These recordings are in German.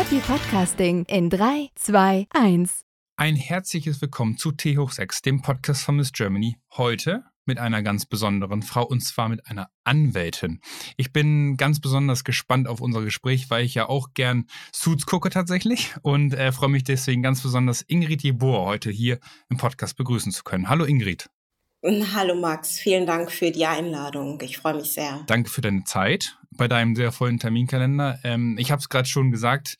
Happy Podcasting in 3, 2, 1. Ein herzliches Willkommen zu T hoch 6, dem Podcast von Miss Germany. Heute mit einer ganz besonderen Frau und zwar mit einer Anwältin. Ich bin ganz besonders gespannt auf unser Gespräch, weil ich ja auch gern Suits gucke tatsächlich und äh, freue mich deswegen ganz besonders Ingrid Jeboer heute hier im Podcast begrüßen zu können. Hallo Ingrid. Hallo Max, vielen Dank für die Einladung. Ich freue mich sehr. Danke für deine Zeit bei deinem sehr vollen Terminkalender. Ähm, ich habe es gerade schon gesagt,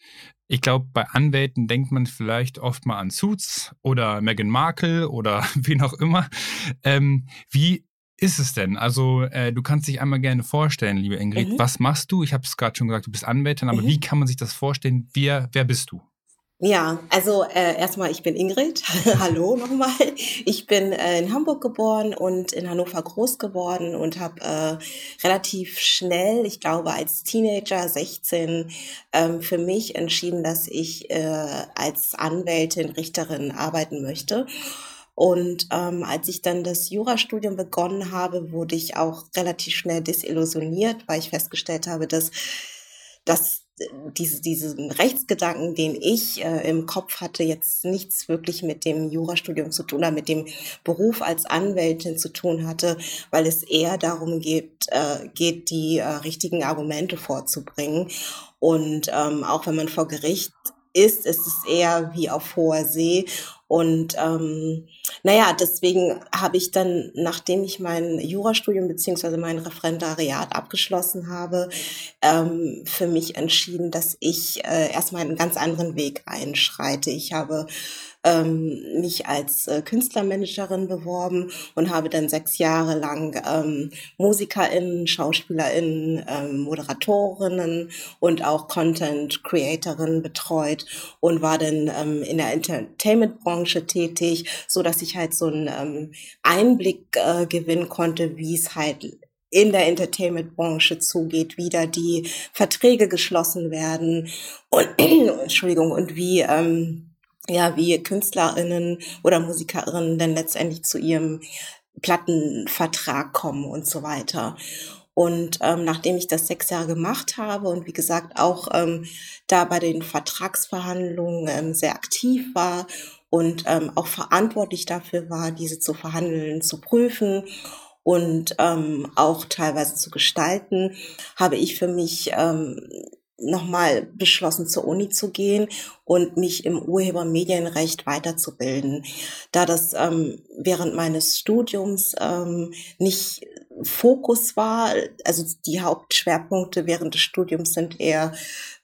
ich glaube, bei Anwälten denkt man vielleicht oft mal an Suits oder Meghan Markle oder wen auch immer. Ähm, wie ist es denn? Also, äh, du kannst dich einmal gerne vorstellen, liebe Ingrid. Mhm. Was machst du? Ich habe es gerade schon gesagt, du bist Anwältin, aber mhm. wie kann man sich das vorstellen? Wer, wer bist du? Ja, also äh, erstmal, ich bin Ingrid. Hallo nochmal. Ich bin äh, in Hamburg geboren und in Hannover groß geworden und habe äh, relativ schnell, ich glaube als Teenager, 16, ähm, für mich entschieden, dass ich äh, als Anwältin, Richterin arbeiten möchte. Und ähm, als ich dann das Jurastudium begonnen habe, wurde ich auch relativ schnell desillusioniert, weil ich festgestellt habe, dass dass diese, diesen Rechtsgedanken, den ich äh, im Kopf hatte, jetzt nichts wirklich mit dem Jurastudium zu tun oder mit dem Beruf als Anwältin zu tun hatte, weil es eher darum geht, äh, geht die äh, richtigen Argumente vorzubringen. Und ähm, auch wenn man vor Gericht ist, ist es eher wie auf hoher See. Und ähm, naja, deswegen habe ich dann, nachdem ich mein Jurastudium beziehungsweise mein Referendariat abgeschlossen habe, ähm, für mich entschieden, dass ich äh, erstmal einen ganz anderen Weg einschreite. Ich habe ähm, mich als äh, Künstlermanagerin beworben und habe dann sechs Jahre lang ähm, MusikerInnen, SchauspielerInnen, ähm, Moderatorinnen und auch Content Creatorinnen betreut und war dann ähm, in der Entertainment-Branche tätig, so dass ich halt so einen ähm, Einblick äh, gewinnen konnte, wie es halt in der Entertainment-Branche zugeht, wie da die Verträge geschlossen werden und Entschuldigung und wie ähm, ja, wie KünstlerInnen oder MusikerInnen dann letztendlich zu ihrem Plattenvertrag kommen und so weiter. Und ähm, nachdem ich das sechs Jahre gemacht habe und wie gesagt auch ähm, da bei den Vertragsverhandlungen ähm, sehr aktiv war und ähm, auch verantwortlich dafür war, diese zu verhandeln, zu prüfen und ähm, auch teilweise zu gestalten, habe ich für mich ähm, nochmal beschlossen, zur Uni zu gehen und mich im Urhebermedienrecht weiterzubilden. Da das ähm, während meines Studiums ähm, nicht Fokus war, also die Hauptschwerpunkte während des Studiums sind eher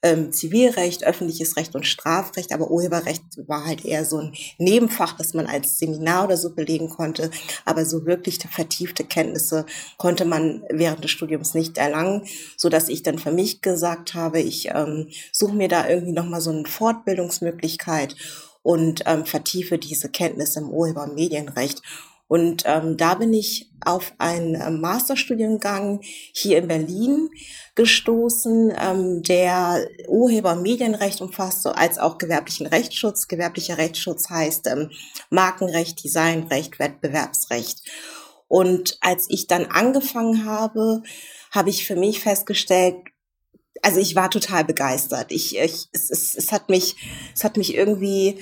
ähm, Zivilrecht, öffentliches Recht und Strafrecht, aber Urheberrecht war halt eher so ein Nebenfach, das man als Seminar oder so belegen konnte, aber so wirklich vertiefte Kenntnisse konnte man während des Studiums nicht erlangen, so dass ich dann für mich gesagt habe, ich ähm, suche mir da irgendwie nochmal so eine Fortbildungsmöglichkeit und ähm, vertiefe diese Kenntnisse im Urhebermedienrecht. Und ähm, da bin ich auf einen äh, Masterstudiengang hier in Berlin gestoßen, ähm, der Urhebermedienrecht umfasst, als auch gewerblichen Rechtsschutz. Gewerblicher Rechtsschutz heißt ähm, Markenrecht, Designrecht, Wettbewerbsrecht. Und als ich dann angefangen habe, habe ich für mich festgestellt, also ich war total begeistert. Ich, ich es, es, es hat mich, es hat mich irgendwie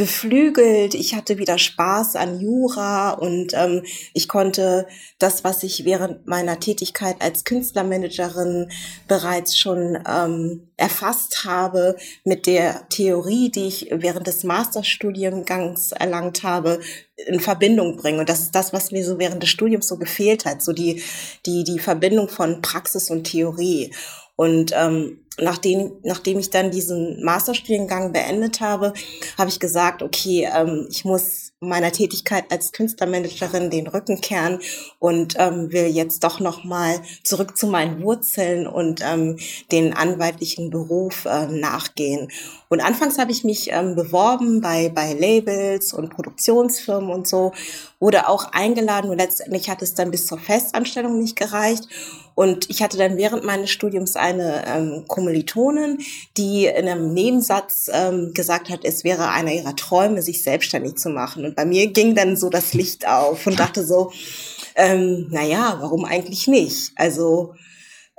beflügelt. Ich hatte wieder Spaß an Jura und ähm, ich konnte das, was ich während meiner Tätigkeit als Künstlermanagerin bereits schon ähm, erfasst habe, mit der Theorie, die ich während des Masterstudiengangs erlangt habe, in Verbindung bringen. Und das ist das, was mir so während des Studiums so gefehlt hat, so die, die, die Verbindung von Praxis und Theorie. Und ähm, nachdem, nachdem ich dann diesen Masterstudiengang beendet habe, habe ich gesagt, okay, ähm, ich muss meiner Tätigkeit als Künstlermanagerin den Rücken kehren und ähm, will jetzt doch noch mal zurück zu meinen Wurzeln und ähm, den anwaltlichen Beruf äh, nachgehen. Und anfangs habe ich mich ähm, beworben bei bei Labels und Produktionsfirmen und so, wurde auch eingeladen und letztendlich hat es dann bis zur Festanstellung nicht gereicht. Und ich hatte dann während meines Studiums eine ähm, Kommilitonin, die in einem Nebensatz ähm, gesagt hat, es wäre einer ihrer Träume, sich selbstständig zu machen. Und bei mir ging dann so das Licht auf und dachte so, ähm, naja, warum eigentlich nicht? Also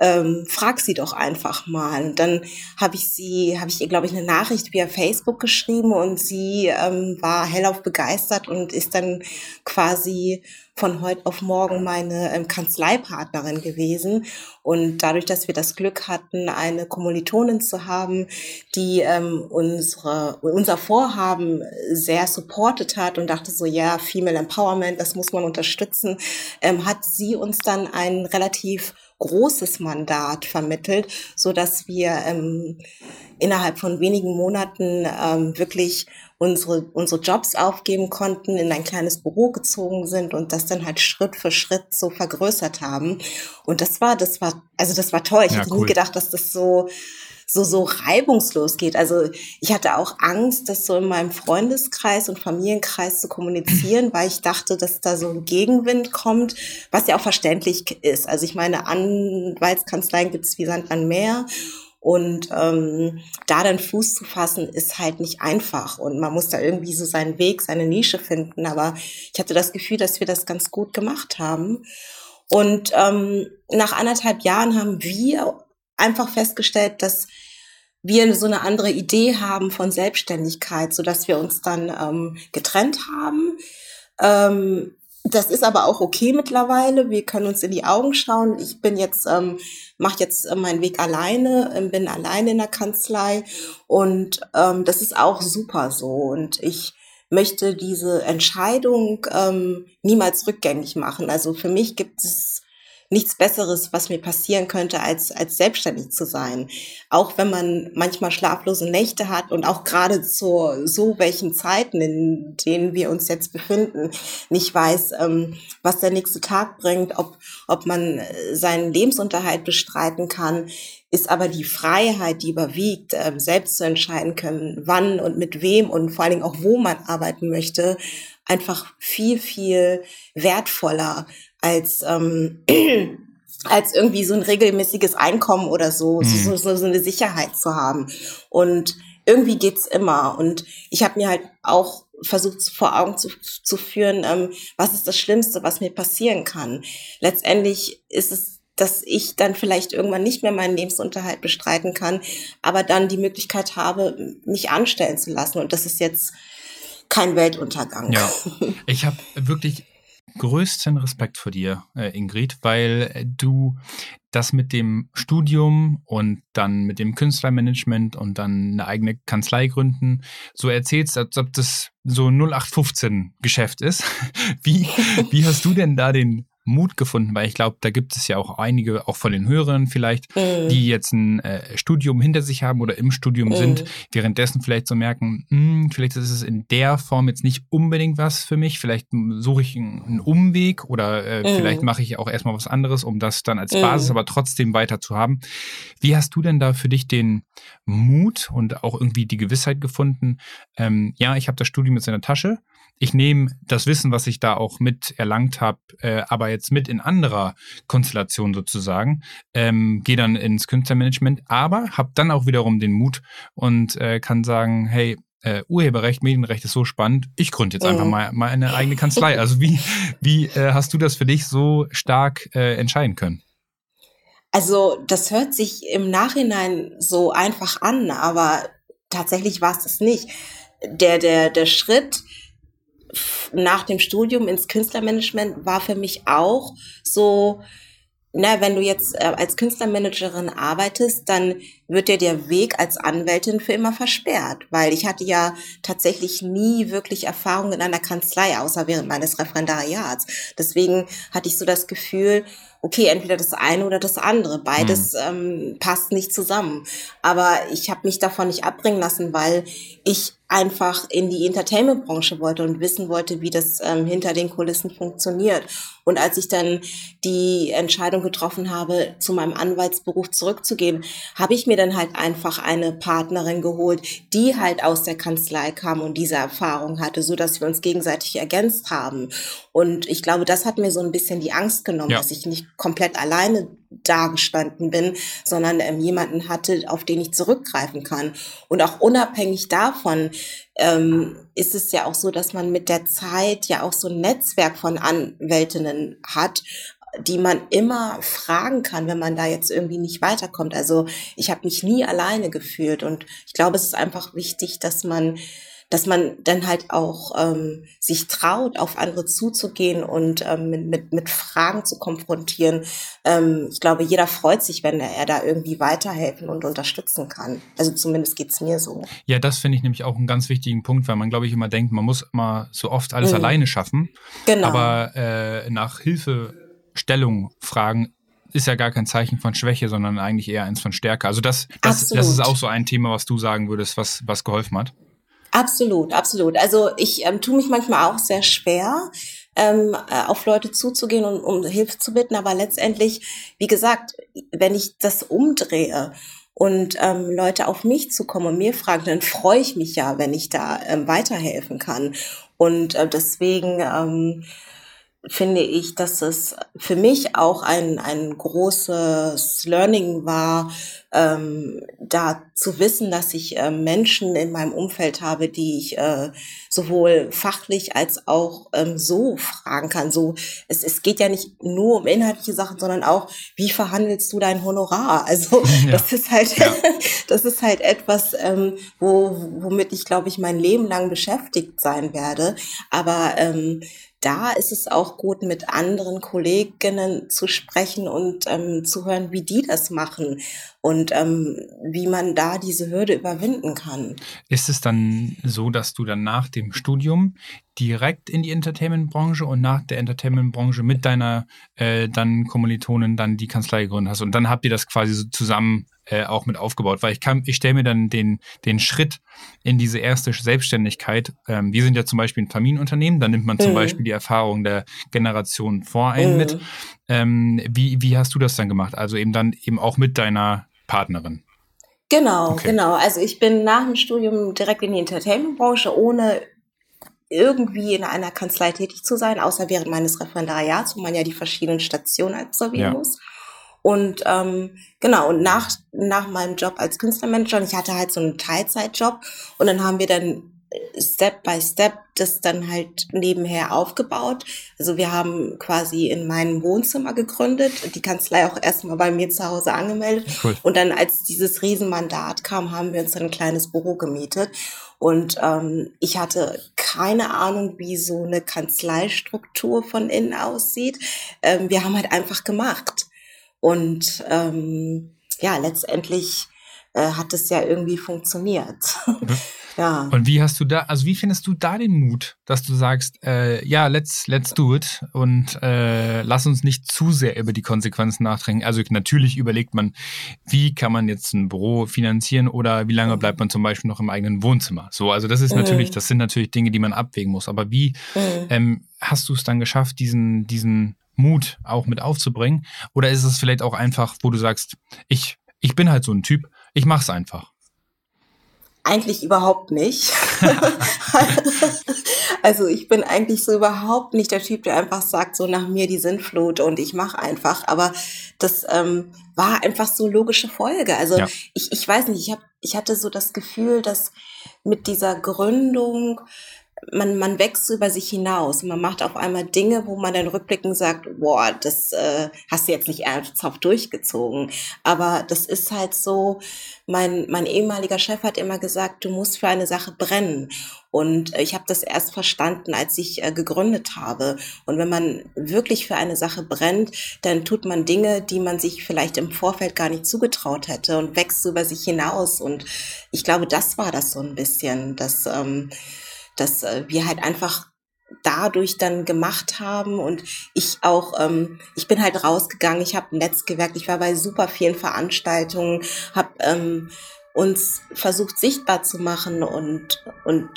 ähm, frag sie doch einfach mal. Und dann habe ich sie, habe ich ihr, glaube ich, eine Nachricht via Facebook geschrieben und sie ähm, war hellauf begeistert und ist dann quasi von heute auf morgen meine ähm, Kanzleipartnerin gewesen. Und dadurch, dass wir das Glück hatten, eine Kommilitonin zu haben, die ähm, unsere, unser Vorhaben sehr supportet hat und dachte so, ja, Female Empowerment, das muss man unterstützen, ähm, hat sie uns dann ein relativ großes Mandat vermittelt, so dass wir ähm, innerhalb von wenigen Monaten ähm, wirklich unsere, unsere Jobs aufgeben konnten, in ein kleines Büro gezogen sind und das dann halt Schritt für Schritt so vergrößert haben. Und das war, das war, also das war toll. Ich ja, hätte cool. nie gedacht, dass das so, so, so reibungslos geht. Also ich hatte auch Angst, das so in meinem Freundeskreis und Familienkreis zu kommunizieren, weil ich dachte, dass da so ein Gegenwind kommt, was ja auch verständlich ist. Also ich meine, Anwaltskanzleien gibt es wie Sand an Meer. Und ähm, da dann Fuß zu fassen, ist halt nicht einfach. Und man muss da irgendwie so seinen Weg, seine Nische finden. Aber ich hatte das Gefühl, dass wir das ganz gut gemacht haben. Und ähm, nach anderthalb Jahren haben wir einfach festgestellt, dass wir so eine andere Idee haben von Selbstständigkeit, so dass wir uns dann ähm, getrennt haben. Ähm, das ist aber auch okay mittlerweile. Wir können uns in die Augen schauen. Ich bin jetzt, ähm, mache jetzt äh, meinen Weg alleine, äh, bin alleine in der Kanzlei und ähm, das ist auch super so. Und ich möchte diese Entscheidung ähm, niemals rückgängig machen. Also für mich gibt es nichts Besseres, was mir passieren könnte, als, als selbstständig zu sein. Auch wenn man manchmal schlaflose Nächte hat und auch gerade zu so welchen Zeiten, in denen wir uns jetzt befinden, nicht weiß, ähm, was der nächste Tag bringt, ob, ob man äh, seinen Lebensunterhalt bestreiten kann, ist aber die Freiheit, die überwiegt, äh, selbst zu entscheiden können, wann und mit wem und vor allen Dingen auch wo man arbeiten möchte, einfach viel, viel wertvoller als, ähm, als irgendwie so ein regelmäßiges Einkommen oder so, mhm. so, so, so eine Sicherheit zu haben. Und irgendwie geht's immer. Und ich habe mir halt auch versucht vor Augen zu, zu führen, ähm, was ist das Schlimmste, was mir passieren kann. Letztendlich ist es dass ich dann vielleicht irgendwann nicht mehr meinen Lebensunterhalt bestreiten kann, aber dann die Möglichkeit habe, mich anstellen zu lassen. Und das ist jetzt kein Weltuntergang. Ja, ich habe wirklich größten Respekt vor dir, äh, Ingrid, weil äh, du das mit dem Studium und dann mit dem Künstlermanagement und dann eine eigene Kanzlei gründen so erzählst, als ob das so 0815 Geschäft ist. Wie, wie hast du denn da den Mut gefunden, weil ich glaube, da gibt es ja auch einige, auch von den Hörern vielleicht, mhm. die jetzt ein äh, Studium hinter sich haben oder im Studium mhm. sind, währenddessen vielleicht so merken, mh, hm, vielleicht ist es in der Form jetzt nicht unbedingt was für mich, vielleicht suche ich einen, Umweg oder äh, mhm. vielleicht mache ich auch erstmal was anderes, um das dann als Basis mhm. aber trotzdem weiter zu haben. Wie hast du denn da für dich den Mut und auch irgendwie die Gewissheit gefunden, ähm, ja, ich habe das Studium jetzt in der Tasche, ich nehme das Wissen, was ich da auch mit erlangt habe, äh, aber jetzt mit in anderer Konstellation sozusagen, ähm, gehe dann ins Künstlermanagement, aber habe dann auch wiederum den Mut und äh, kann sagen, hey, äh, Urheberrecht, Medienrecht ist so spannend, ich gründe jetzt einfach mhm. mal, mal eine eigene Kanzlei. Also wie, wie äh, hast du das für dich so stark äh, entscheiden können? Also das hört sich im Nachhinein so einfach an, aber tatsächlich war es das nicht. Der, der, der Schritt, nach dem Studium ins Künstlermanagement war für mich auch so, na, wenn du jetzt äh, als Künstlermanagerin arbeitest, dann wird dir der Weg als Anwältin für immer versperrt, weil ich hatte ja tatsächlich nie wirklich Erfahrung in einer Kanzlei, außer während meines Referendariats. Deswegen hatte ich so das Gefühl, okay, entweder das eine oder das andere. Beides mhm. ähm, passt nicht zusammen. Aber ich habe mich davon nicht abbringen lassen, weil ich einfach in die Entertainment-Branche wollte und wissen wollte, wie das ähm, hinter den Kulissen funktioniert. Und als ich dann die Entscheidung getroffen habe, zu meinem Anwaltsberuf zurückzugehen, habe ich mir dann halt einfach eine Partnerin geholt, die halt aus der Kanzlei kam und diese Erfahrung hatte, so dass wir uns gegenseitig ergänzt haben. Und ich glaube, das hat mir so ein bisschen die Angst genommen, ja. dass ich nicht komplett alleine dagestanden bin, sondern ähm, jemanden hatte, auf den ich zurückgreifen kann. Und auch unabhängig davon ähm, ist es ja auch so, dass man mit der Zeit ja auch so ein Netzwerk von Anwältinnen hat, die man immer fragen kann, wenn man da jetzt irgendwie nicht weiterkommt. Also ich habe mich nie alleine gefühlt und ich glaube, es ist einfach wichtig, dass man dass man dann halt auch ähm, sich traut, auf andere zuzugehen und ähm, mit, mit, mit Fragen zu konfrontieren. Ähm, ich glaube, jeder freut sich, wenn er, da irgendwie weiterhelfen und unterstützen kann. Also zumindest geht's mir so. Ja, das finde ich nämlich auch einen ganz wichtigen Punkt, weil man, glaube ich, immer denkt, man muss immer so oft alles mhm. alleine schaffen. Genau. Aber äh, nach Hilfestellung fragen ist ja gar kein Zeichen von Schwäche, sondern eigentlich eher eins von Stärke. Also das, das, das ist auch so ein Thema, was du sagen würdest, was, was geholfen hat. Absolut, absolut. Also ich ähm, tue mich manchmal auch sehr schwer, ähm, äh, auf Leute zuzugehen und um Hilfe zu bitten, aber letztendlich, wie gesagt, wenn ich das umdrehe und ähm, Leute auf mich zukommen und mir fragen, dann freue ich mich ja, wenn ich da ähm, weiterhelfen kann. Und äh, deswegen ähm, finde ich, dass es für mich auch ein, ein großes Learning war, ähm, da zu wissen, dass ich äh, Menschen in meinem Umfeld habe, die ich äh, sowohl fachlich als auch ähm, so fragen kann. So, es, es geht ja nicht nur um inhaltliche Sachen, sondern auch, wie verhandelst du dein Honorar? Also ja. das ist halt, ja. das ist halt etwas, ähm, wo, womit ich, glaube ich, mein Leben lang beschäftigt sein werde. Aber ähm, da ist es auch gut, mit anderen Kolleginnen zu sprechen und ähm, zu hören, wie die das machen und ähm, wie man da diese Hürde überwinden kann. Ist es dann so, dass du dann nach dem Studium direkt in die Entertainment-Branche und nach der Entertainment-Branche mit deiner äh, dann Kommilitonin dann die Kanzlei gegründet hast und dann habt ihr das quasi so zusammen äh, auch mit aufgebaut, weil ich kann, ich stelle mir dann den, den Schritt in diese erste Selbstständigkeit. Ähm, wir sind ja zum Beispiel ein Familienunternehmen, da nimmt man zum mhm. Beispiel die Erfahrung der Generation vor einen mhm. mit. Ähm, wie, wie hast du das dann gemacht? Also eben dann eben auch mit deiner Partnerin. Genau, okay. genau. Also ich bin nach dem Studium direkt in die Entertainment-Branche, ohne irgendwie in einer Kanzlei tätig zu sein, außer während meines Referendariats, wo man ja die verschiedenen Stationen absolvieren ja. muss. Und ähm, genau, und nach, nach meinem Job als Künstlermanager, und ich hatte halt so einen Teilzeitjob und dann haben wir dann Step by Step das dann halt nebenher aufgebaut. Also wir haben quasi in meinem Wohnzimmer gegründet, die Kanzlei auch erstmal bei mir zu Hause angemeldet. Cool. Und dann, als dieses Riesenmandat kam, haben wir uns dann ein kleines Büro gemietet. Und ähm, ich hatte keine Ahnung, wie so eine Kanzleistruktur von innen aussieht. Ähm, wir haben halt einfach gemacht. Und ähm, ja, letztendlich äh, hat es ja irgendwie funktioniert. Mhm. ja. Und wie hast du da, also wie findest du da den Mut, dass du sagst, äh, ja, let's, let's do it und äh, lass uns nicht zu sehr über die Konsequenzen nachdenken. Also natürlich überlegt man, wie kann man jetzt ein Büro finanzieren oder wie lange bleibt man zum Beispiel noch im eigenen Wohnzimmer. So, also das ist natürlich, mhm. das sind natürlich Dinge, die man abwägen muss. Aber wie mhm. ähm, hast du es dann geschafft, diesen, diesen Mut auch mit aufzubringen? Oder ist es vielleicht auch einfach, wo du sagst, ich, ich bin halt so ein Typ, ich mach's einfach? Eigentlich überhaupt nicht. also ich bin eigentlich so überhaupt nicht der Typ, der einfach sagt, so nach mir die Sintflut und ich mache einfach. Aber das ähm, war einfach so logische Folge. Also ja. ich, ich weiß nicht, ich, hab, ich hatte so das Gefühl, dass mit dieser Gründung man, man wächst über sich hinaus. Man macht auf einmal Dinge, wo man dann rückblickend sagt, boah, das äh, hast du jetzt nicht ernsthaft durchgezogen. Aber das ist halt so, mein, mein ehemaliger Chef hat immer gesagt, du musst für eine Sache brennen. Und ich habe das erst verstanden, als ich äh, gegründet habe. Und wenn man wirklich für eine Sache brennt, dann tut man Dinge, die man sich vielleicht im Vorfeld gar nicht zugetraut hätte und wächst über sich hinaus. Und ich glaube, das war das so ein bisschen, dass... Ähm, dass äh, wir halt einfach dadurch dann gemacht haben und ich auch, ähm, ich bin halt rausgegangen, ich habe ein Netzgewerk, ich war bei super vielen Veranstaltungen, habe ähm, uns versucht sichtbar zu machen und und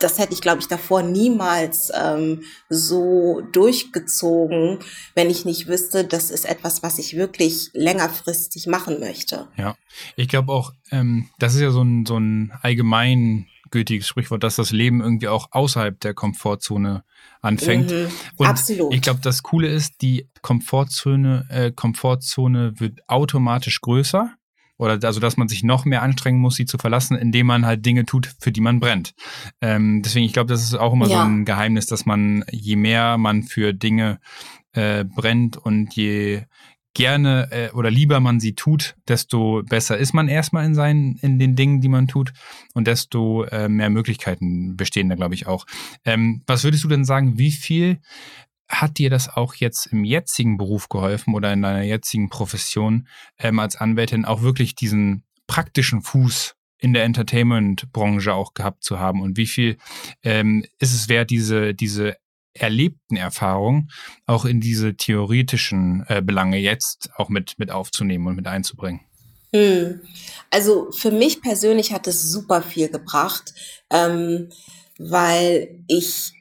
das hätte ich glaube ich davor niemals ähm, so durchgezogen, wenn ich nicht wüsste, das ist etwas, was ich wirklich längerfristig machen möchte. Ja, ich glaube auch, ähm, das ist ja so ein so ein allgemein gültiges Sprichwort, dass das Leben irgendwie auch außerhalb der Komfortzone anfängt. Mhm, und absolut. ich glaube, das Coole ist, die Komfortzone, äh, Komfortzone wird automatisch größer. Oder also, dass man sich noch mehr anstrengen muss, sie zu verlassen, indem man halt Dinge tut, für die man brennt. Ähm, deswegen, ich glaube, das ist auch immer ja. so ein Geheimnis, dass man, je mehr man für Dinge äh, brennt und je gerne äh, oder lieber man sie tut, desto besser ist man erstmal in seinen, in den Dingen, die man tut und desto äh, mehr Möglichkeiten bestehen da, glaube ich, auch. Ähm, was würdest du denn sagen, wie viel hat dir das auch jetzt im jetzigen Beruf geholfen oder in deiner jetzigen Profession ähm, als Anwältin auch wirklich diesen praktischen Fuß in der Entertainment-Branche auch gehabt zu haben und wie viel ähm, ist es wert, diese, diese erlebten Erfahrungen auch in diese theoretischen äh, Belange jetzt auch mit, mit aufzunehmen und mit einzubringen? Hm. Also für mich persönlich hat es super viel gebracht, ähm, weil ich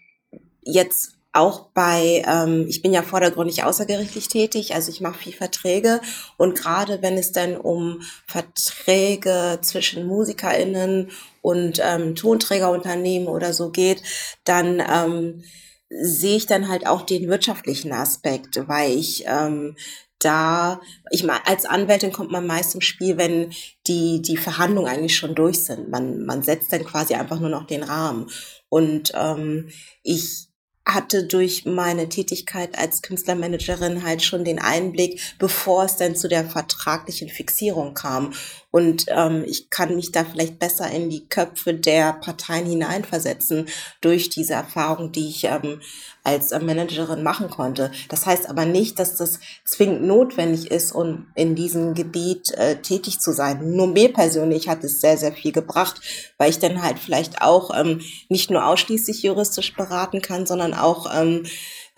jetzt auch bei, ähm, ich bin ja vordergründig außergerichtlich tätig, also ich mache viel Verträge und gerade wenn es dann um Verträge zwischen MusikerInnen und ähm, Tonträgerunternehmen oder so geht, dann ähm, sehe ich dann halt auch den wirtschaftlichen Aspekt, weil ich ähm, da, ich meine, als Anwältin kommt man meist im Spiel, wenn die, die Verhandlungen eigentlich schon durch sind. Man, man setzt dann quasi einfach nur noch den Rahmen. Und ähm, ich hatte durch meine Tätigkeit als Künstlermanagerin halt schon den Einblick, bevor es dann zu der vertraglichen Fixierung kam. Und ähm, ich kann mich da vielleicht besser in die Köpfe der Parteien hineinversetzen durch diese Erfahrung, die ich ähm, als äh, Managerin machen konnte. Das heißt aber nicht, dass das zwingend notwendig ist, um in diesem Gebiet äh, tätig zu sein. Nur mir persönlich hat es sehr, sehr viel gebracht, weil ich dann halt vielleicht auch ähm, nicht nur ausschließlich juristisch beraten kann, sondern auch ähm,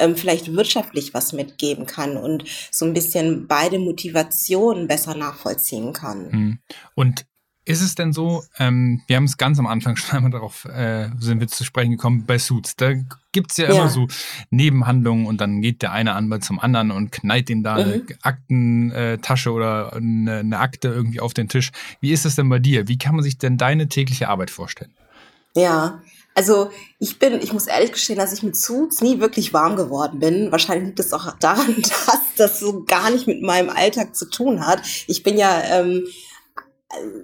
ähm, vielleicht wirtschaftlich was mitgeben kann und so ein bisschen beide Motivationen besser nachvollziehen kann. Hm. Und ist es denn so, ähm, wir haben es ganz am Anfang schon einmal darauf, äh, sind wir zu sprechen gekommen, bei Suits, da gibt es ja, ja, immer so Nebenhandlungen und dann geht der eine Anwalt zum anderen und knallt ihm da mhm. eine Aktentasche oder eine, eine Akte irgendwie auf den Tisch. Wie ist es denn bei dir? Wie kann man sich denn deine tägliche Arbeit vorstellen? Ja, also ich bin, ich muss ehrlich gestehen, dass ich mit Suits nie wirklich warm geworden bin. Wahrscheinlich liegt es auch daran, dass das so gar nicht mit meinem Alltag zu tun hat. Ich bin ja ähm,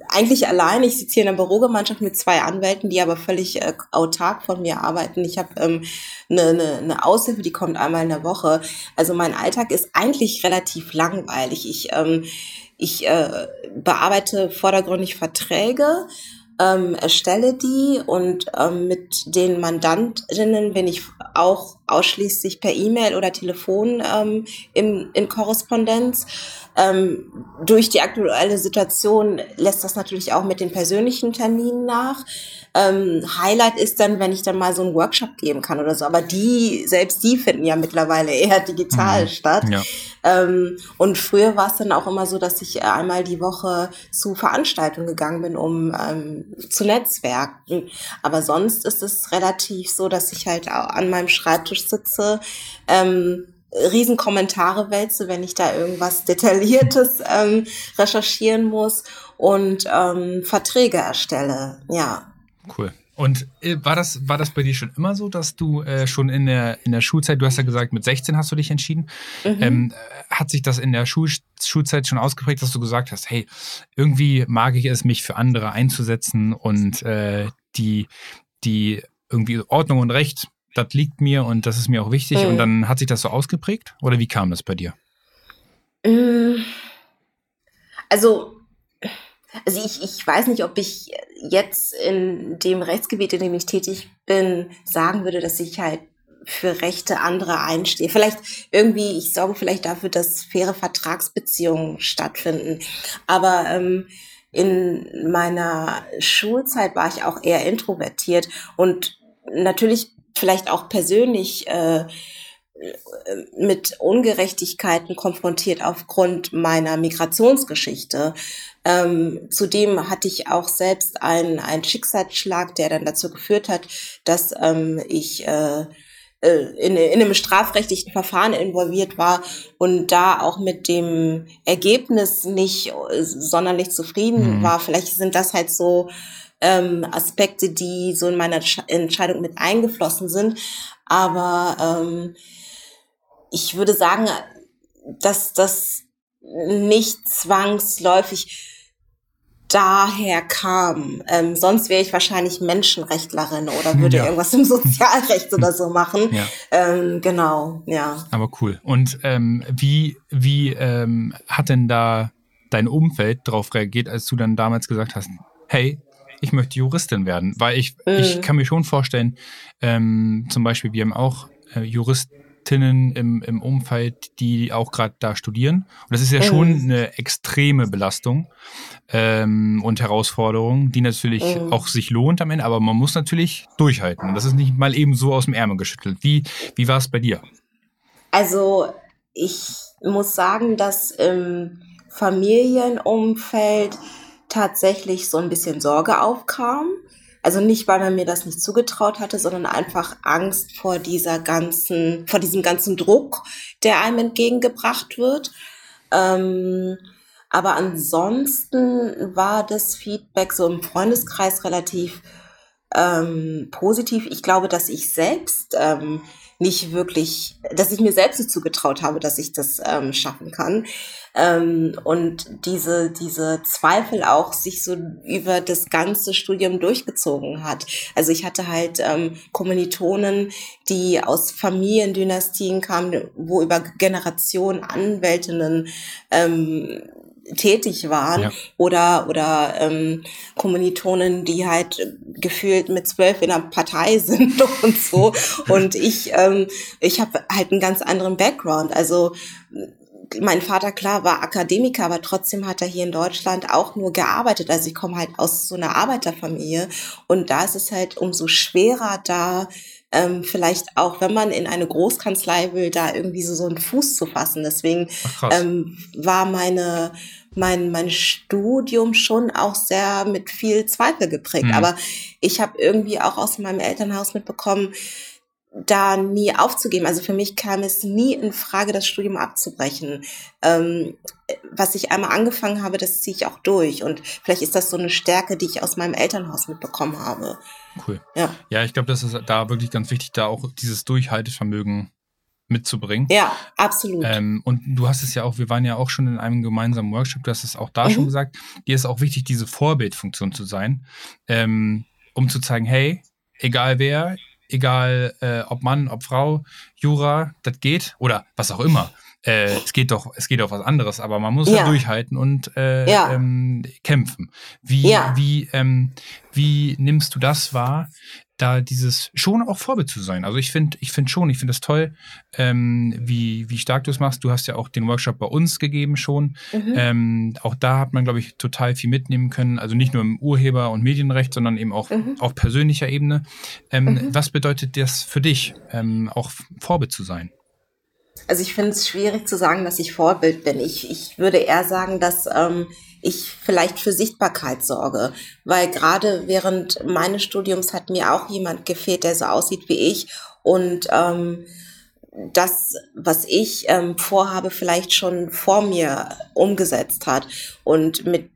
eigentlich allein. Ich sitze hier in einer Bürogemeinschaft mit zwei Anwälten, die aber völlig äh, autark von mir arbeiten. Ich habe ähm, eine, eine, eine Aushilfe, die kommt einmal in der Woche. Also mein Alltag ist eigentlich relativ langweilig. Ich, ähm, ich äh, bearbeite vordergründig Verträge ähm, erstelle die und ähm, mit den Mandantinnen bin ich auch ausschließlich per E-Mail oder Telefon ähm, in, in Korrespondenz. Ähm, durch die aktuelle Situation lässt das natürlich auch mit den persönlichen Terminen nach. Ähm, Highlight ist dann, wenn ich dann mal so einen Workshop geben kann oder so. Aber die, selbst die finden ja mittlerweile eher digital mhm. statt. Ja. Ähm, und früher war es dann auch immer so, dass ich einmal die Woche zu Veranstaltungen gegangen bin, um ähm, zu netzwerken. Aber sonst ist es relativ so, dass ich halt an meinem Schreibtisch sitze, ähm, Riesenkommentare wälze, wenn ich da irgendwas Detailliertes ähm, recherchieren muss und ähm, Verträge erstelle. Ja. Cool. Und äh, war das, war das bei dir schon immer so, dass du äh, schon in der, in der Schulzeit, du hast ja gesagt, mit 16 hast du dich entschieden, mhm. ähm, hat sich das in der Schul Schulzeit schon ausgeprägt, dass du gesagt hast, hey, irgendwie mag ich es, mich für andere einzusetzen und äh, die, die irgendwie Ordnung und Recht, das liegt mir und das ist mir auch wichtig. Mhm. Und dann hat sich das so ausgeprägt? Oder wie kam das bei dir? Mm. Also also ich, ich weiß nicht, ob ich jetzt in dem Rechtsgebiet, in dem ich tätig bin, sagen würde, dass ich halt für Rechte anderer einstehe. Vielleicht irgendwie, ich sorge vielleicht dafür, dass faire Vertragsbeziehungen stattfinden. Aber ähm, in meiner Schulzeit war ich auch eher introvertiert und natürlich vielleicht auch persönlich äh, mit Ungerechtigkeiten konfrontiert aufgrund meiner Migrationsgeschichte. Ähm, zudem hatte ich auch selbst einen, einen Schicksalsschlag, der dann dazu geführt hat, dass ähm, ich äh, äh in, in einem strafrechtlichen Verfahren involviert war und da auch mit dem Ergebnis nicht äh, sonderlich zufrieden mhm. war. Vielleicht sind das halt so ähm, Aspekte, die so in meiner Entscheidung mit eingeflossen sind. Aber ähm, ich würde sagen, dass das nicht zwangsläufig daher kam. Ähm, sonst wäre ich wahrscheinlich Menschenrechtlerin oder würde ja. irgendwas im Sozialrecht oder so machen. Ja. Ähm, genau, ja. Aber cool. Und ähm, wie, wie ähm, hat denn da dein Umfeld darauf reagiert, als du dann damals gesagt hast, hey, ich möchte Juristin werden? Weil ich, mhm. ich kann mir schon vorstellen, ähm, zum Beispiel, wir haben auch äh, Juristen, Studentinnen im, im Umfeld, die auch gerade da studieren. Und das ist ja schon mhm. eine extreme Belastung ähm, und Herausforderung, die natürlich mhm. auch sich lohnt am Ende, aber man muss natürlich durchhalten. Das ist nicht mal eben so aus dem Ärmel geschüttelt. Wie, wie war es bei dir? Also ich muss sagen, dass im Familienumfeld tatsächlich so ein bisschen Sorge aufkam. Also nicht, weil man mir das nicht zugetraut hatte, sondern einfach Angst vor dieser ganzen, vor diesem ganzen Druck, der einem entgegengebracht wird. Ähm, aber ansonsten war das Feedback so im Freundeskreis relativ ähm, positiv. Ich glaube, dass ich selbst ähm, nicht wirklich, dass ich mir selbst nicht zugetraut habe, dass ich das ähm, schaffen kann. Ähm, und diese, diese Zweifel auch sich so über das ganze Studium durchgezogen hat. Also ich hatte halt ähm, Kommilitonen, die aus Familiendynastien kamen, wo über Generationen Anwältinnen ähm, tätig waren ja. oder oder ähm, Kommilitonen, die halt gefühlt mit zwölf in einer Partei sind und so und ich ähm, ich habe halt einen ganz anderen Background also mein Vater klar war Akademiker, aber trotzdem hat er hier in Deutschland auch nur gearbeitet. Also ich komme halt aus so einer Arbeiterfamilie und da ist es halt umso schwerer da ähm, vielleicht auch, wenn man in eine Großkanzlei will, da irgendwie so, so einen Fuß zu fassen. Deswegen ähm, war meine mein, mein Studium schon auch sehr mit viel Zweifel geprägt. Mhm. Aber ich habe irgendwie auch aus meinem Elternhaus mitbekommen, da nie aufzugeben. Also für mich kam es nie in Frage, das Studium abzubrechen. Ähm, was ich einmal angefangen habe, das ziehe ich auch durch. Und vielleicht ist das so eine Stärke, die ich aus meinem Elternhaus mitbekommen habe. Cool. Ja, ja ich glaube, das ist da wirklich ganz wichtig, da auch dieses Durchhaltevermögen mitzubringen. Ja, absolut. Ähm, und du hast es ja auch, wir waren ja auch schon in einem gemeinsamen Workshop, du hast es auch da mhm. schon gesagt, dir ist auch wichtig, diese Vorbildfunktion zu sein, ähm, um zu zeigen, hey, egal wer, egal äh, ob Mann, ob Frau, Jura, das geht oder was auch immer. Äh, es geht doch, es geht auf was anderes, aber man muss ja. durchhalten und äh, ja. ähm, kämpfen. Wie, ja. wie, ähm, wie nimmst du das wahr, da dieses schon auch Vorbild zu sein. Also ich finde, ich finde schon, ich finde das toll, ähm, wie, wie stark du es machst. Du hast ja auch den Workshop bei uns gegeben schon. Mhm. Ähm, auch da hat man, glaube ich, total viel mitnehmen können. Also nicht nur im Urheber- und Medienrecht, sondern eben auch mhm. auf persönlicher Ebene. Ähm, mhm. Was bedeutet das für dich, ähm, auch Vorbild zu sein? Also ich finde es schwierig zu sagen, dass ich Vorbild bin. Ich, ich würde eher sagen, dass ähm, ich vielleicht für Sichtbarkeit sorge. Weil gerade während meines Studiums hat mir auch jemand gefehlt, der so aussieht wie ich. Und ähm, das, was ich ähm, vorhabe, vielleicht schon vor mir umgesetzt hat. Und mit,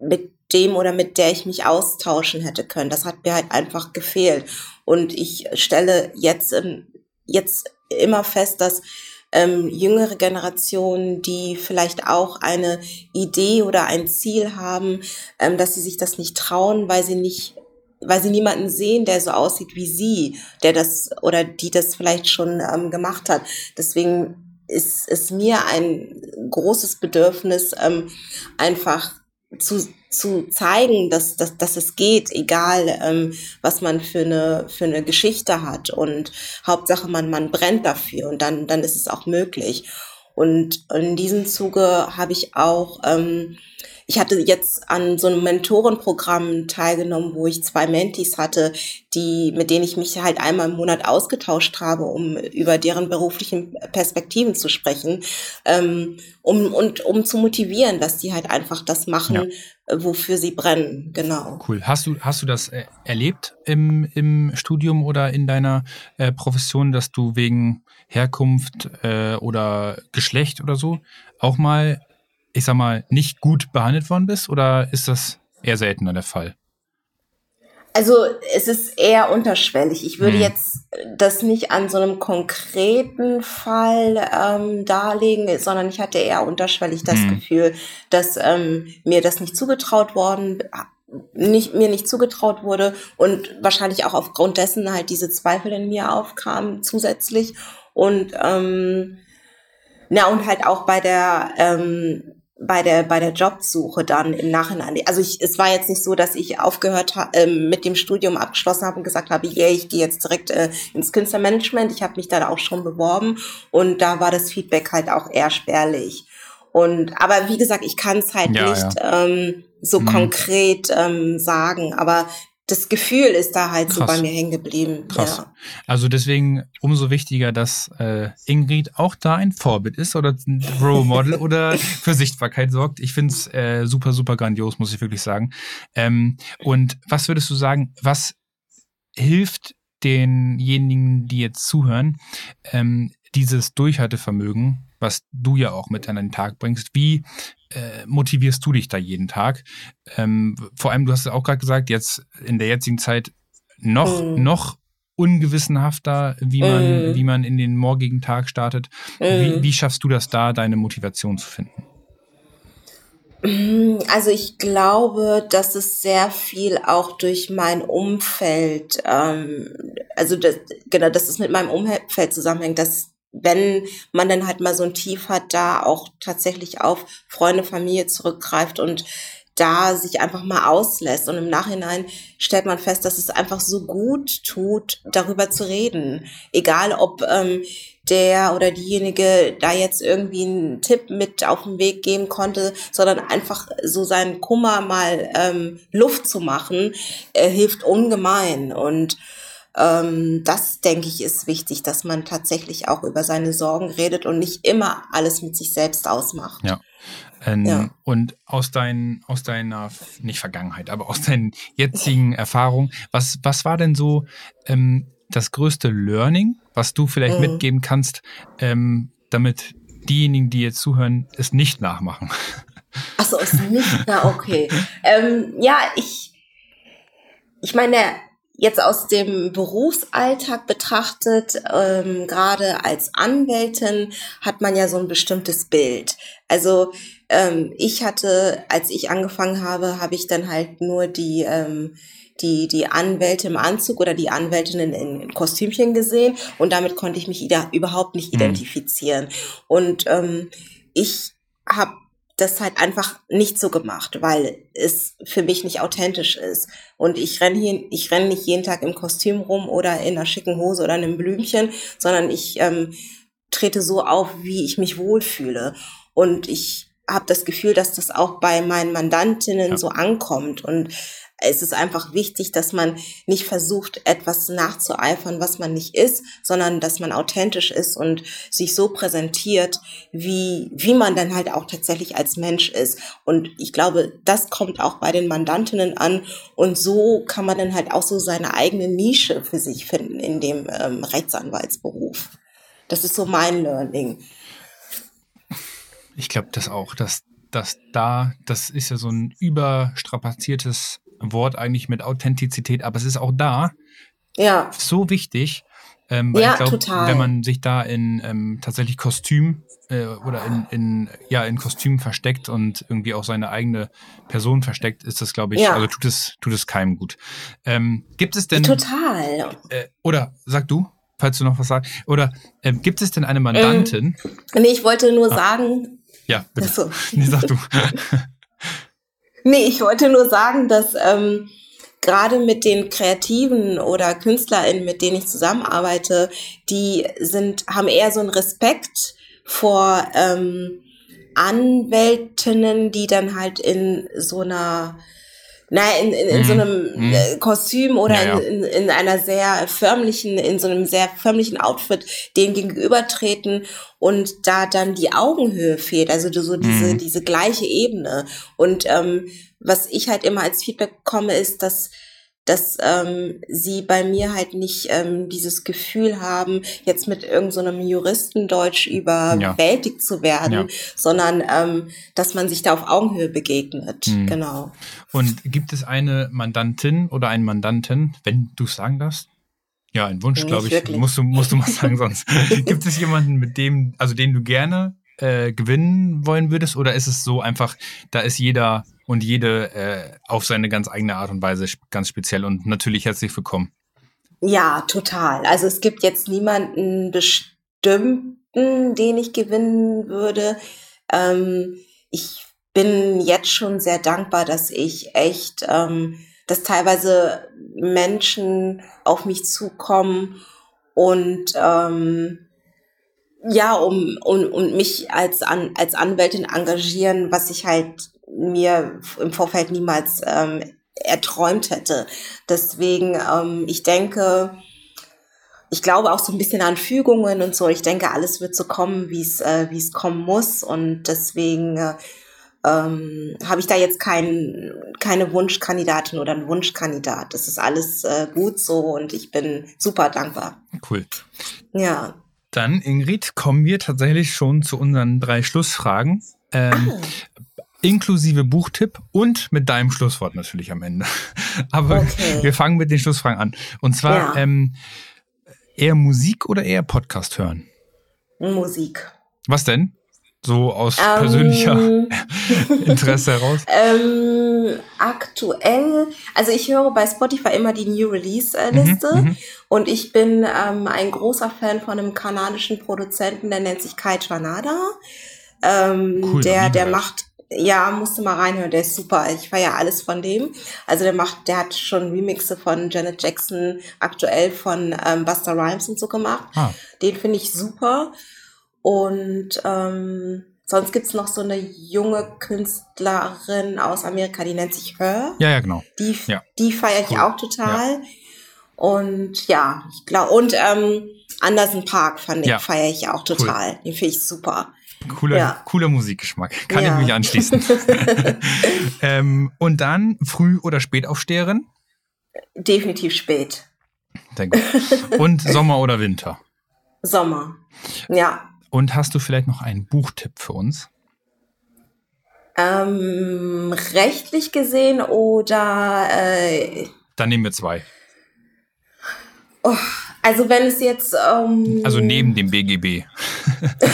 mit dem oder mit der ich mich austauschen hätte können. Das hat mir halt einfach gefehlt. Und ich stelle jetzt, jetzt immer fest, dass ähm, jüngere Generationen, die vielleicht auch eine Idee oder ein Ziel haben, ähm, dass sie sich das nicht trauen, weil sie nicht weil sie niemanden sehen, der so aussieht wie sie, der das oder die das vielleicht schon ähm, gemacht hat. Deswegen ist es mir ein großes Bedürfnis, ähm, einfach zu, zu zeigen, dass, dass, dass es geht, egal ähm, was man für eine, für eine Geschichte hat. Und Hauptsache, man, man brennt dafür und dann, dann ist es auch möglich. Und in diesem Zuge habe ich auch ähm, ich hatte jetzt an so einem Mentorenprogramm teilgenommen, wo ich zwei Mentees hatte, die, mit denen ich mich halt einmal im Monat ausgetauscht habe, um über deren beruflichen Perspektiven zu sprechen, ähm, um, und um zu motivieren, dass die halt einfach das machen, ja wofür sie brennen, genau. Cool. Hast du, hast du das äh, erlebt im, im Studium oder in deiner äh, Profession, dass du wegen Herkunft äh, oder Geschlecht oder so auch mal, ich sag mal, nicht gut behandelt worden bist? Oder ist das eher seltener der Fall? Also es ist eher unterschwellig. Ich würde hm. jetzt das nicht an so einem konkreten Fall ähm, darlegen, sondern ich hatte eher unterschwellig das hm. Gefühl, dass ähm, mir das nicht zugetraut worden, nicht, mir nicht zugetraut wurde und wahrscheinlich auch aufgrund dessen halt diese Zweifel in mir aufkamen zusätzlich. Und ähm, na und halt auch bei der ähm, bei der bei der Jobsuche dann im Nachhinein. Also ich, es war jetzt nicht so, dass ich aufgehört habe, äh, mit dem Studium abgeschlossen habe und gesagt habe, yeah, ich gehe jetzt direkt äh, ins Künstlermanagement. Ich habe mich da auch schon beworben und da war das Feedback halt auch eher spärlich. Und aber wie gesagt, ich kann es halt ja, nicht ja. Ähm, so mhm. konkret ähm, sagen. Aber das Gefühl ist da halt Krass. so bei mir hängen geblieben. Krass. Ja. Also deswegen umso wichtiger, dass äh, Ingrid auch da ein Vorbild ist oder ein Role Model oder für Sichtbarkeit sorgt. Ich finde es äh, super, super grandios, muss ich wirklich sagen. Ähm, und was würdest du sagen, was hilft denjenigen, die jetzt zuhören, ähm, dieses Durchhaltevermögen, was du ja auch mit an den Tag bringst, wie äh, motivierst du dich da jeden Tag? Ähm, vor allem, du hast es auch gerade gesagt, jetzt in der jetzigen Zeit noch, mm. noch ungewissenhafter, wie man, mm. wie man in den morgigen Tag startet. Mm. Wie, wie schaffst du das da, deine Motivation zu finden? Mm, also ich glaube, dass es sehr viel auch durch mein Umfeld, ähm, also das, genau, dass es mit meinem Umfeld zusammenhängt, dass wenn man dann halt mal so ein Tief hat, da auch tatsächlich auf Freunde, Familie zurückgreift und da sich einfach mal auslässt. Und im Nachhinein stellt man fest, dass es einfach so gut tut, darüber zu reden. Egal ob ähm, der oder diejenige da jetzt irgendwie einen Tipp mit auf den Weg geben konnte, sondern einfach so seinen Kummer mal ähm, Luft zu machen, äh, hilft ungemein. Und ähm, das, denke ich, ist wichtig, dass man tatsächlich auch über seine Sorgen redet und nicht immer alles mit sich selbst ausmacht. Ja. Ähm, ja. Und aus, dein, aus deiner, nicht Vergangenheit, aber aus deinen jetzigen Erfahrungen, was, was war denn so ähm, das größte Learning, was du vielleicht mhm. mitgeben kannst, ähm, damit diejenigen, die jetzt zuhören, es nicht nachmachen? Achso, es nicht, na okay. ähm, ja, ich, ich meine, jetzt aus dem Berufsalltag betrachtet, ähm, gerade als Anwältin hat man ja so ein bestimmtes Bild. Also ähm, ich hatte, als ich angefangen habe, habe ich dann halt nur die ähm, die, die Anwälte im Anzug oder die Anwältinnen in, Kostümchen gesehen und damit konnte ich mich überhaupt nicht mhm. identifizieren. Und ähm, ich habe das halt einfach nicht so gemacht, weil es für mich nicht authentisch ist. Und ich renne hier, ich renne nicht jeden Tag im Kostüm rum oder in einer schicken Hose oder einem Blümchen, sondern ich ähm, trete so auf, wie ich mich wohlfühle. Und ich habe das Gefühl, dass das auch bei meinen Mandantinnen ja. so ankommt. Und es ist einfach wichtig, dass man nicht versucht, etwas nachzueifern, was man nicht ist, sondern dass man authentisch ist und sich so präsentiert, wie, wie man dann halt auch tatsächlich als Mensch ist. Und ich glaube, das kommt auch bei den Mandantinnen an. Und so kann man dann halt auch so seine eigene Nische für sich finden in dem ähm, Rechtsanwaltsberuf. Das ist so mein Learning. Ich glaube das auch, dass, dass da, das ist ja so ein überstrapaziertes Wort eigentlich mit Authentizität, aber es ist auch da ja. so wichtig. Ähm, weil ja, ich glaube, wenn man sich da in ähm, tatsächlich Kostüm äh, oder in, in, ja, in Kostüm versteckt und irgendwie auch seine eigene Person versteckt, ist das, glaube ich, ja. also tut es, tut es keinem gut. Ähm, gibt es denn. Total. Äh, oder sag du, falls du noch was sagst, oder äh, gibt es denn eine Mandantin? Ähm, nee, ich wollte nur ah. sagen. Ja, bitte. So. Nee, sag du. Nee, ich wollte nur sagen, dass ähm, gerade mit den Kreativen oder KünstlerInnen, mit denen ich zusammenarbeite, die sind, haben eher so einen Respekt vor, ähm, Anwältinnen, die dann halt in so einer naja, in, in, in mhm. so einem mhm. Kostüm oder ja, ja. In, in, in einer sehr förmlichen, in so einem sehr förmlichen Outfit dem gegenübertreten und da dann die Augenhöhe fehlt, also so diese, mhm. diese gleiche Ebene. Und ähm, was ich halt immer als Feedback bekomme, ist, dass dass ähm, sie bei mir halt nicht ähm, dieses Gefühl haben, jetzt mit irgendeinem so Juristendeutsch überwältigt ja. zu werden, ja. sondern ähm, dass man sich da auf Augenhöhe begegnet. Mhm. Genau. Und gibt es eine Mandantin oder einen Mandanten, wenn du es sagen darfst? Ja, ein Wunsch, glaube ich. Wirklich. Musst du, musst du mal sagen sonst. gibt es jemanden, mit dem, also den du gerne äh, gewinnen wollen würdest? Oder ist es so einfach, da ist jeder und jede äh, auf seine ganz eigene Art und Weise ganz speziell und natürlich herzlich willkommen. Ja, total. Also es gibt jetzt niemanden bestimmten, den ich gewinnen würde. Ähm, ich bin jetzt schon sehr dankbar, dass ich echt, ähm, dass teilweise Menschen auf mich zukommen und ähm, ja, um, um, um mich als, An als Anwältin engagieren, was ich halt mir im Vorfeld niemals ähm, erträumt hätte. Deswegen, ähm, ich denke, ich glaube auch so ein bisschen an Fügungen und so. Ich denke, alles wird so kommen, wie es äh, wie es kommen muss. Und deswegen äh, ähm, habe ich da jetzt kein, keine Wunschkandidatin oder einen Wunschkandidat. Das ist alles äh, gut so und ich bin super dankbar. Cool. Ja. Dann, Ingrid, kommen wir tatsächlich schon zu unseren drei Schlussfragen. Ähm, ah inklusive Buchtipp und mit deinem Schlusswort natürlich am Ende. Aber okay. wir fangen mit den Schlussfragen an. Und zwar ja. ähm, eher Musik oder eher Podcast hören? Musik. Was denn? So aus ähm, persönlicher Interesse heraus? Ähm, aktuell, also ich höre bei Spotify immer die New Release-Liste mhm, mhm, und ich bin ähm, ein großer Fan von einem kanadischen Produzenten, der nennt sich Kai Tranada. Ähm, cool, der, der macht ja, musste mal reinhören, der ist super. Ich feiere alles von dem. Also der macht, der hat schon Remixe von Janet Jackson, aktuell von ähm, Buster Rhymes und so gemacht. Ah. Den finde ich super. Und ähm, sonst gibt's noch so eine junge Künstlerin aus Amerika, die nennt sich Her. Ja, ja, genau. Die, ja. die feiere ich cool. auch total. Ja. Und ja, ich glaube, und ähm, Anderson Park fand ich, ja. feiere ich auch total. Cool. Den finde ich super. Cooler, ja. cooler Musikgeschmack. Kann ja. ich mich anschließen. ähm, und dann Früh- oder Spätaufsteherin? Definitiv spät. Denke. Und Sommer oder Winter? Sommer. Ja. Und hast du vielleicht noch einen Buchtipp für uns? Ähm, rechtlich gesehen oder. Äh, Dann nehmen wir zwei. Oh, also wenn es jetzt. Ähm, also neben dem BGB.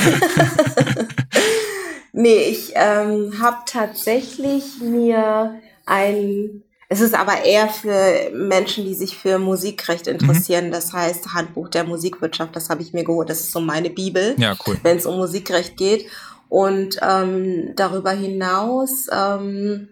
nee, ich ähm, habe tatsächlich mir ein. Es ist aber eher für Menschen, die sich für Musikrecht mhm. interessieren. Mhm. Das heißt Handbuch der Musikwirtschaft. Das habe ich mir geholt. Das ist so meine Bibel, ja, cool. wenn es um Musikrecht geht. Und ähm, darüber hinaus ähm,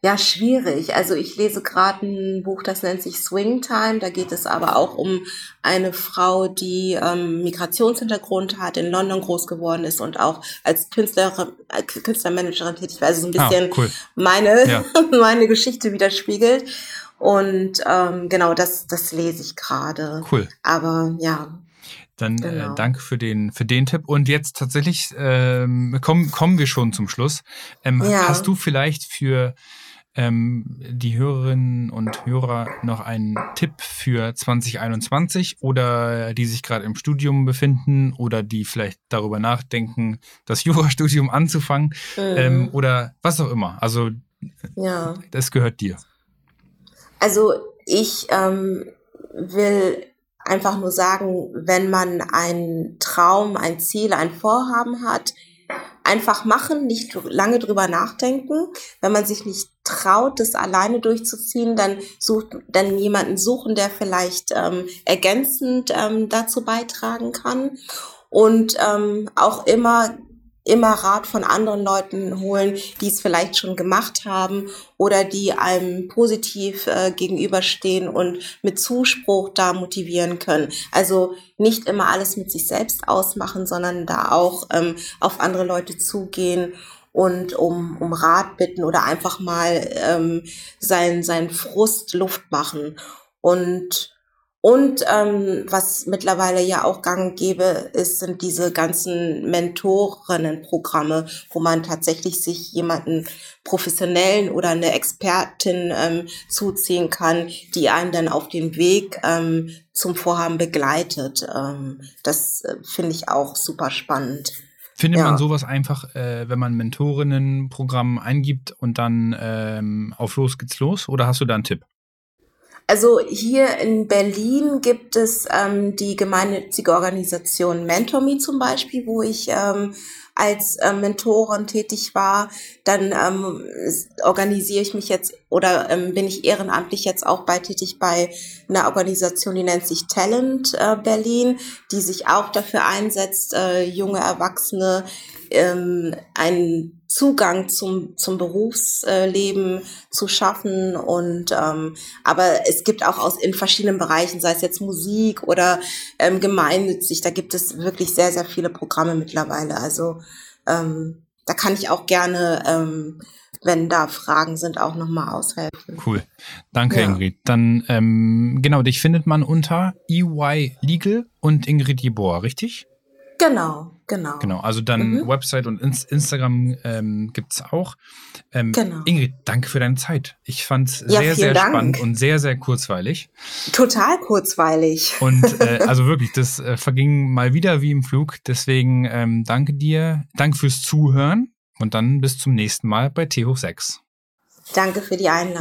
ja, schwierig. Also ich lese gerade ein Buch, das nennt sich Swing Time. Da geht es aber auch um eine Frau, die ähm, Migrationshintergrund hat, in London groß geworden ist und auch als Künstlerin, äh, Künstlermanagerin tätig war. Also so ein ah, bisschen ah, cool. meine, ja. meine Geschichte widerspiegelt. Und ähm, genau, das, das lese ich gerade. Cool. Aber ja, dann äh, genau. äh, danke für den, für den Tipp. Und jetzt tatsächlich ähm, kommen, kommen wir schon zum Schluss. Ähm, ja. Hast du vielleicht für ähm, die Hörerinnen und Hörer noch einen Tipp für 2021 oder die sich gerade im Studium befinden oder die vielleicht darüber nachdenken, das Jurastudium anzufangen mhm. ähm, oder was auch immer. Also ja. das gehört dir. Also ich ähm, will einfach nur sagen, wenn man einen Traum, ein Ziel, ein Vorhaben hat, einfach machen, nicht lange drüber nachdenken. Wenn man sich nicht traut, das alleine durchzuziehen, dann sucht, dann jemanden suchen, der vielleicht ähm, ergänzend ähm, dazu beitragen kann und ähm, auch immer immer Rat von anderen Leuten holen, die es vielleicht schon gemacht haben oder die einem positiv äh, gegenüberstehen und mit Zuspruch da motivieren können. Also nicht immer alles mit sich selbst ausmachen, sondern da auch ähm, auf andere Leute zugehen und um, um Rat bitten oder einfach mal ähm, sein, sein Frust Luft machen. Und und ähm, was mittlerweile ja auch gang gäbe, ist, sind diese ganzen Mentorinnenprogramme, wo man tatsächlich sich jemanden professionellen oder eine Expertin ähm, zuziehen kann, die einen dann auf den Weg ähm, zum Vorhaben begleitet. Ähm, das äh, finde ich auch super spannend. Findet ja. man sowas einfach, äh, wenn man Mentorinnenprogramm eingibt und dann ähm, auf los geht's los? Oder hast du da einen Tipp? Also hier in Berlin gibt es ähm, die gemeinnützige Organisation MentorMe zum Beispiel, wo ich ähm, als äh, Mentorin tätig war. Dann ähm, organisiere ich mich jetzt oder ähm, bin ich ehrenamtlich jetzt auch bei tätig bei einer Organisation, die nennt sich Talent äh, Berlin, die sich auch dafür einsetzt, äh, junge Erwachsene ähm, einen Zugang zum, zum Berufsleben zu schaffen. Und ähm, aber es gibt auch aus in verschiedenen Bereichen, sei es jetzt Musik oder ähm, gemeinnützig, da gibt es wirklich sehr, sehr viele Programme mittlerweile. Also ähm, da kann ich auch gerne, ähm, wenn da Fragen sind, auch nochmal aushelfen. Cool. Danke, ja. Ingrid. Dann, ähm, genau, dich findet man unter EY Legal und Ingrid Jeboa, richtig? Genau, genau. Genau, also dann mhm. Website und Instagram ähm, gibt es auch. Ähm, genau. Ingrid, danke für deine Zeit. Ich fand es ja, sehr, sehr Dank. spannend und sehr, sehr kurzweilig. Total kurzweilig. Und äh, also wirklich, das äh, verging mal wieder wie im Flug. Deswegen ähm, danke dir, danke fürs Zuhören und dann bis zum nächsten Mal bei T hoch 6. Danke für die Einladung.